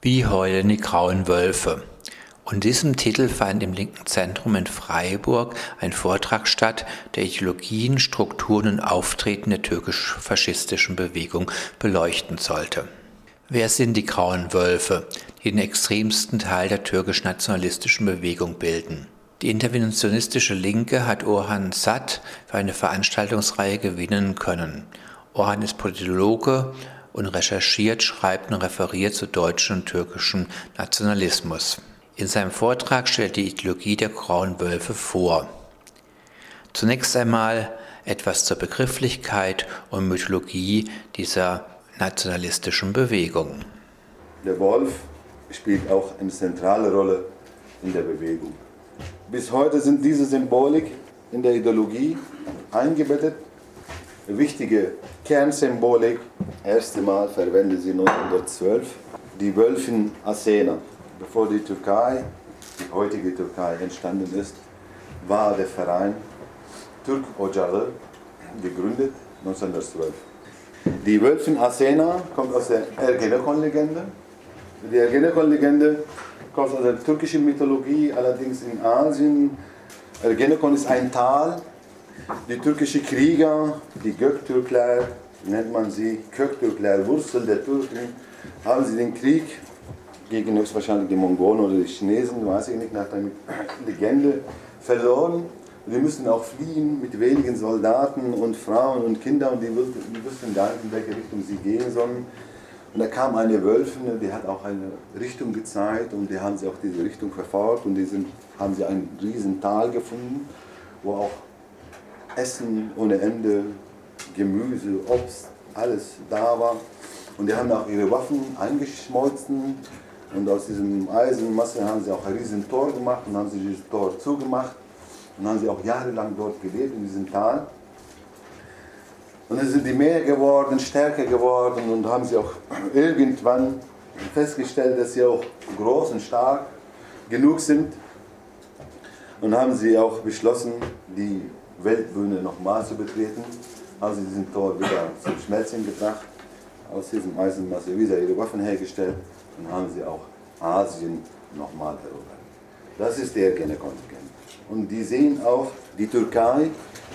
Wie heulen die grauen Wölfe? Und diesem Titel fand im Linken Zentrum in Freiburg ein Vortrag statt, der Ideologien, Strukturen und Auftreten der türkisch-faschistischen Bewegung beleuchten sollte. Wer sind die grauen Wölfe, die den extremsten Teil der türkisch-nationalistischen Bewegung bilden? Die interventionistische Linke hat Orhan Satt für eine Veranstaltungsreihe gewinnen können. Orhan ist Politologe und recherchiert, schreibt und referiert zu deutschen und türkischem Nationalismus. In seinem Vortrag stellt die Ideologie der Grauen Wölfe vor. Zunächst einmal etwas zur Begrifflichkeit und Mythologie dieser nationalistischen Bewegung. Der Wolf spielt auch eine zentrale Rolle in der Bewegung. Bis heute sind diese Symbolik in der Ideologie eingebettet wichtige Kernsymbolik, erste Mal verwendet sie 1912, die Wölfin Asena. Bevor die Türkei, die heutige Türkei entstanden ist, war der Verein Türk Ocağı gegründet 1912. Die Wölfin Asena kommt aus der Ergenekon-Legende. Die Ergenekon-Legende kommt aus der türkischen Mythologie, allerdings in Asien. Ergenekon ist ein Tal die türkischen Krieger, die Göktürkler, nennt man sie, Köktürkler, Wurzel der Türken, haben sie den Krieg gegen höchstwahrscheinlich die Mongolen oder die Chinesen, weiß ich nicht, nach der Legende verloren. Die mussten auch fliehen mit wenigen Soldaten und Frauen und Kindern und die wussten gar nicht, in welche Richtung sie gehen sollen. Und da kam eine Wölfin, die hat auch eine Richtung gezeigt und die haben sie auch diese Richtung verfolgt und die sind, haben sie ein riesen Tal gefunden, wo auch Essen ohne Ende, Gemüse, Obst, alles da war. Und die haben auch ihre Waffen eingeschmolzen und aus diesem Eisenmasse haben sie auch ein riesen Tor gemacht und haben sie dieses Tor zugemacht und haben sie auch jahrelang dort gelebt in diesem Tal. Und dann sind die mehr geworden, stärker geworden und haben sie auch irgendwann festgestellt, dass sie auch groß und stark genug sind und haben sie auch beschlossen, die Weltbühne nochmal zu betreten, haben sie diesen Tor wieder zum Schmelzen gebracht, aus diesem Eisenmasse wieder ihre Waffen hergestellt und haben sie auch Asien nochmal erobert. Das ist der Ergenekontingent. Und die sehen auch die Türkei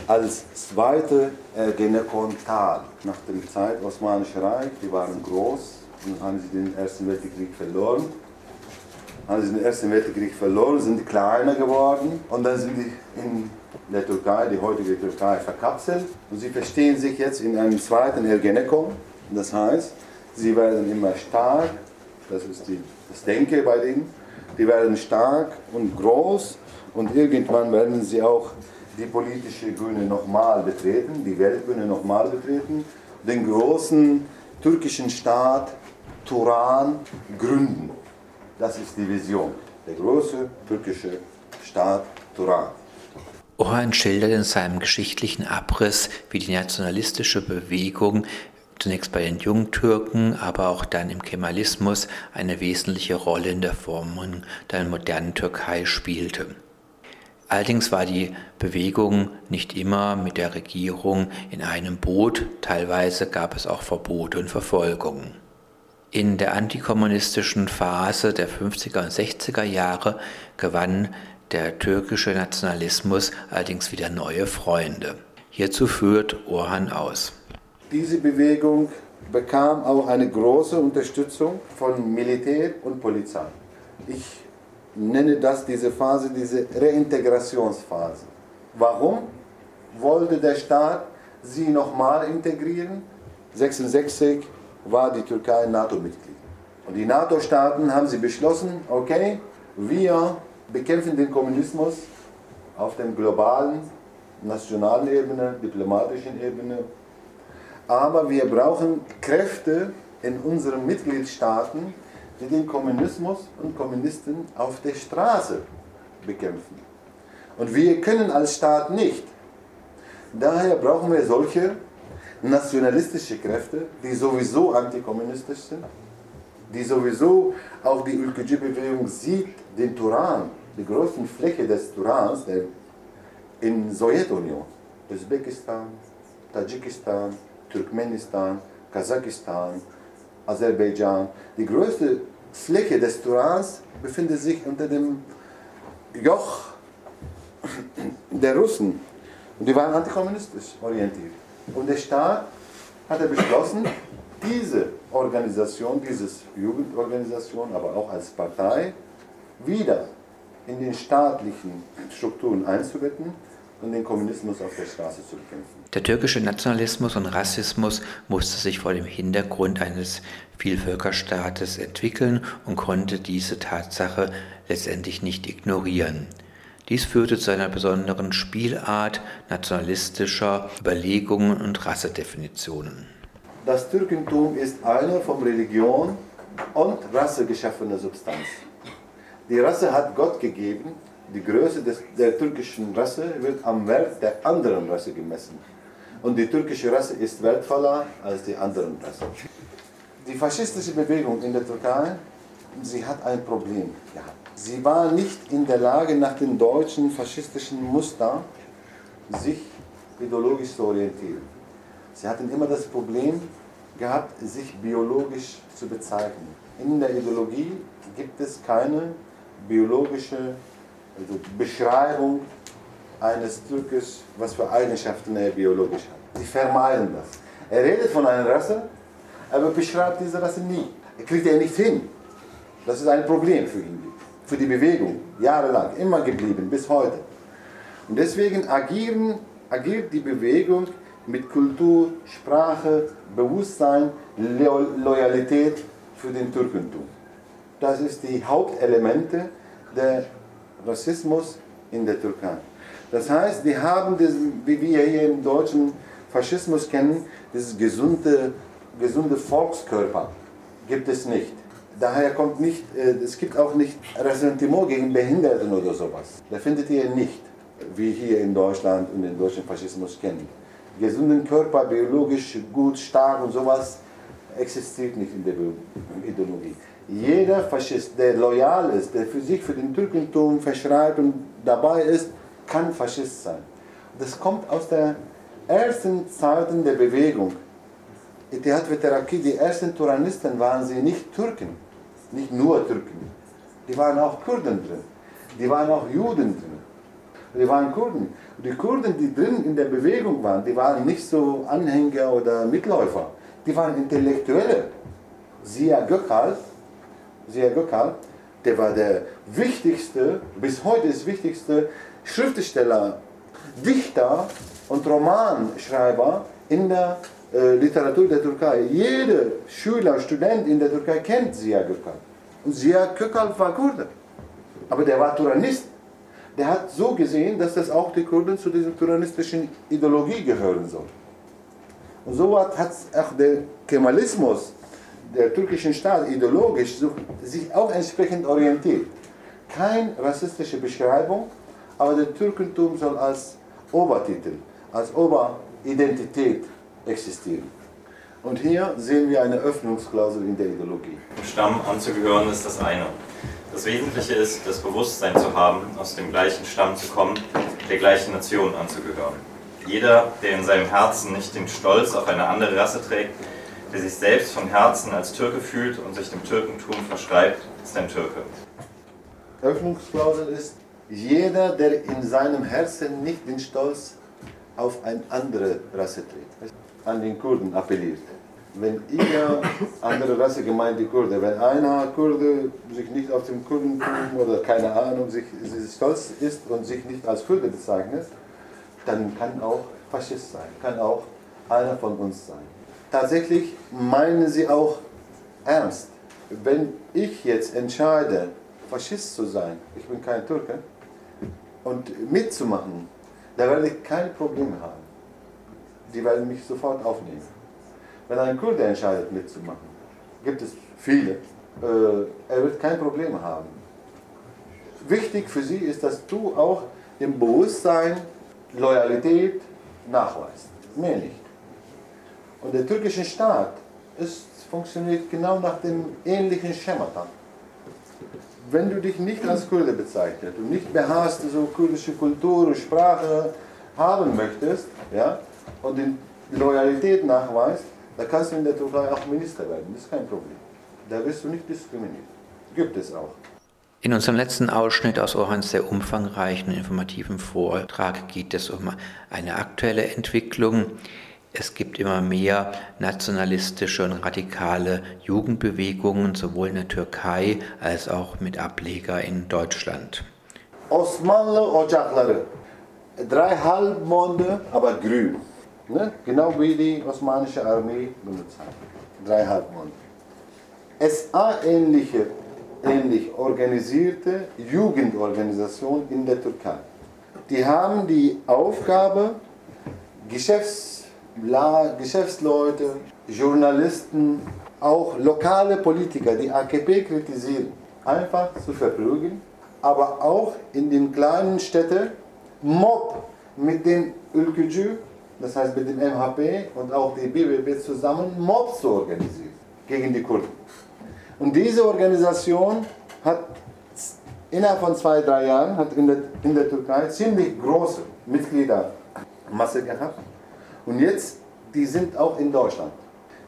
als zweite Ergenekon-Tal. Nach der Zeit Osmanische Reich, die waren groß und haben sie den Ersten Weltkrieg verloren. Haben sie den Ersten Weltkrieg verloren, sind kleiner geworden und dann sind die in der Türkei, die heutige Türkei, verkapselt. Und sie verstehen sich jetzt in einem zweiten Ergenekon. Das heißt, sie werden immer stark, das ist die, das Denke bei denen, die werden stark und groß und irgendwann werden sie auch die politische Bühne nochmal betreten, die Weltbühne nochmal betreten, den großen türkischen Staat Turan gründen. Das ist die Vision, der große türkische Staat Turan. Orhan schildert in seinem geschichtlichen Abriss, wie die nationalistische Bewegung zunächst bei den Jungtürken, aber auch dann im Kemalismus eine wesentliche Rolle in der Formung der modernen Türkei spielte. Allerdings war die Bewegung nicht immer mit der Regierung in einem Boot, teilweise gab es auch Verbote und Verfolgungen. In der antikommunistischen Phase der 50er und 60er Jahre gewann der türkische Nationalismus allerdings wieder neue Freunde. Hierzu führt Orhan aus. Diese Bewegung bekam auch eine große Unterstützung von Militär und Polizei. Ich nenne das diese Phase, diese Reintegrationsphase. Warum wollte der Staat sie nochmal integrieren? 1966 war die Türkei NATO-Mitglied. Und die NATO-Staaten haben sie beschlossen, okay, wir bekämpfen den Kommunismus auf der globalen, nationalen Ebene, diplomatischen Ebene. Aber wir brauchen Kräfte in unseren Mitgliedstaaten, die den Kommunismus und Kommunisten auf der Straße bekämpfen. Und wir können als Staat nicht. Daher brauchen wir solche nationalistische Kräfte, die sowieso antikommunistisch sind, die sowieso auch die Ülkücü-Bewegung sieht, den Turan, die größten Fläche des Turans der in Sowjetunion, Usbekistan, Tadschikistan, Turkmenistan, Kasachstan, Aserbaidschan, die größte Fläche des Turans befindet sich unter dem Joch der Russen. Und die waren antikommunistisch orientiert. Und der Staat hatte beschlossen, diese Organisation, diese Jugendorganisation, aber auch als Partei, wieder in den staatlichen Strukturen einzubetten und den Kommunismus auf der Straße zu bekämpfen. Der türkische Nationalismus und Rassismus musste sich vor dem Hintergrund eines Vielvölkerstaates entwickeln und konnte diese Tatsache letztendlich nicht ignorieren. Dies führte zu einer besonderen Spielart nationalistischer Überlegungen und Rassedefinitionen. Das Türkentum ist eine von Religion und Rasse geschaffene Substanz. Die Rasse hat Gott gegeben. Die Größe des, der türkischen Rasse wird am Wert der anderen Rasse gemessen. Und die türkische Rasse ist wertvoller als die anderen Rassen. Die faschistische Bewegung in der Türkei, sie hat ein Problem gehabt. Sie war nicht in der Lage, nach dem deutschen faschistischen Muster sich ideologisch zu orientieren. Sie hatten immer das Problem gehabt, sich biologisch zu bezeichnen. In der Ideologie gibt es keine biologische also Beschreibung eines Türkes, was für Eigenschaften er biologisch hat. Sie vermeiden das. Er redet von einer Rasse, aber beschreibt diese Rasse nie. Er kriegt er nicht hin. Das ist ein Problem für ihn für die Bewegung, jahrelang, immer geblieben, bis heute. Und deswegen agieren, agiert die Bewegung mit Kultur, Sprache, Bewusstsein, Loyalität für den Türkentum. Das ist die Hauptelemente der Rassismus in der Türkei. Das heißt, die haben, diesen, wie wir hier im deutschen Faschismus kennen, dieses gesunde, gesunde Volkskörper gibt es nicht daher kommt nicht, äh, es gibt auch nicht Ressentiment gegen Behinderten oder sowas. Da findet ihr nicht, wie hier in Deutschland und den deutschen Faschismus kennen. Gesunden Körper, biologisch gut, stark und sowas existiert nicht in der Ideologie. Jeder Faschist, der loyal ist, der für sich für den Türkentum verschreibt und dabei ist, kann Faschist sein. Das kommt aus den ersten Zeiten der Bewegung. Itihat Veteraki, die ersten Turanisten waren sie nicht Türken nicht nur Türken. Die waren auch Kurden drin. Die waren auch Juden drin. Die waren Kurden. Die Kurden, die drin in der Bewegung waren, die waren nicht so Anhänger oder Mitläufer. Die waren Intellektuelle. Sia Gökal, Sia Gökal, der war der wichtigste, bis heute ist wichtigste Schriftsteller, Dichter und Romanschreiber in der äh, Literatur der Türkei. Jeder Schüler, Student in der Türkei kennt Ziya Gökalp. Und Ziya Gökalp war Kurde. Aber der war Turanist. Der hat so gesehen, dass das auch die Kurden zu dieser turanistischen Ideologie gehören soll. Und so hat auch der Kemalismus der türkischen Staat ideologisch sich auch entsprechend orientiert. Keine rassistische Beschreibung, aber der Türkentum soll als Obertitel, als Oberidentität existieren. Und hier sehen wir eine Öffnungsklausel in der Ideologie. Dem Stamm anzugehören ist das eine. Das Wesentliche ist, das Bewusstsein zu haben, aus dem gleichen Stamm zu kommen, der gleichen Nation anzugehören. Jeder, der in seinem Herzen nicht den Stolz auf eine andere Rasse trägt, der sich selbst von Herzen als Türke fühlt und sich dem Türkentum verschreibt, ist ein Türke. Öffnungsklausel ist, jeder, der in seinem Herzen nicht den Stolz auf eine andere Rasse trägt an den Kurden appelliert. Wenn ihr, andere Rasse gemeint die Kurde, wenn einer Kurde sich nicht auf dem Kurdentum oder keine Ahnung, sich, sich stolz ist und sich nicht als Kurde bezeichnet, dann kann auch Faschist sein, kann auch einer von uns sein. Tatsächlich meinen sie auch ernst. Wenn ich jetzt entscheide, Faschist zu sein, ich bin kein Türke, und mitzumachen, da werde ich kein Problem haben die werden mich sofort aufnehmen. Wenn ein Kurde entscheidet mitzumachen, gibt es viele, äh, er wird kein Problem haben. Wichtig für sie ist, dass du auch im Bewusstsein Loyalität nachweist. Mehr nicht. Und der türkische Staat ist, funktioniert genau nach dem ähnlichen Schemata. Wenn du dich nicht als Kurde bezeichnet und nicht beharrst, so kurdische Kultur, Sprache haben möchtest, ja, und die Loyalität nachweist, da kannst du in der Türkei auch Minister werden. Das ist kein Problem. Da wirst du nicht diskriminiert. Gibt es auch. In unserem letzten Ausschnitt aus Orans sehr umfangreichen und informativen Vortrag geht es um eine aktuelle Entwicklung. Es gibt immer mehr nationalistische und radikale Jugendbewegungen, sowohl in der Türkei als auch mit Ableger in Deutschland. Osmanlı ocakları. Drei Halbmonde, aber grün. Ne? Genau wie die osmanische Armee benutzt hat. Drei Halbmonde. SA-ähnliche ähnlich organisierte Jugendorganisation in der Türkei. Die haben die Aufgabe, Geschäfts Geschäftsleute, Journalisten, auch lokale Politiker, die AKP kritisieren, einfach zu verprügeln, aber auch in den kleinen Städten Mob mit den Ülkücü, das heißt mit dem MHP und auch die BBB zusammen Mob zu organisieren gegen die Kurden. Und diese Organisation hat innerhalb von zwei, drei Jahren hat in der, in der Türkei ziemlich große Mitgliedermasse gehabt. Und jetzt, die sind auch in Deutschland.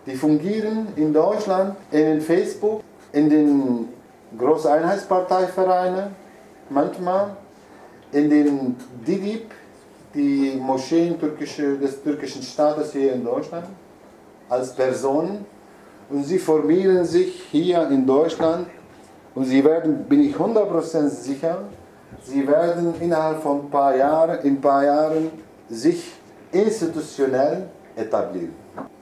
Die fungieren in Deutschland in Facebook, in den Großeinheitsparteivereinen, manchmal in den DIGIB, die Moscheen türkische, des türkischen Staates hier in Deutschland, als Personen und sie formieren sich hier in Deutschland und sie werden, bin ich 100% sicher, sie werden innerhalb von ein paar Jahren, in ein paar Jahren sich institutionnelle établie.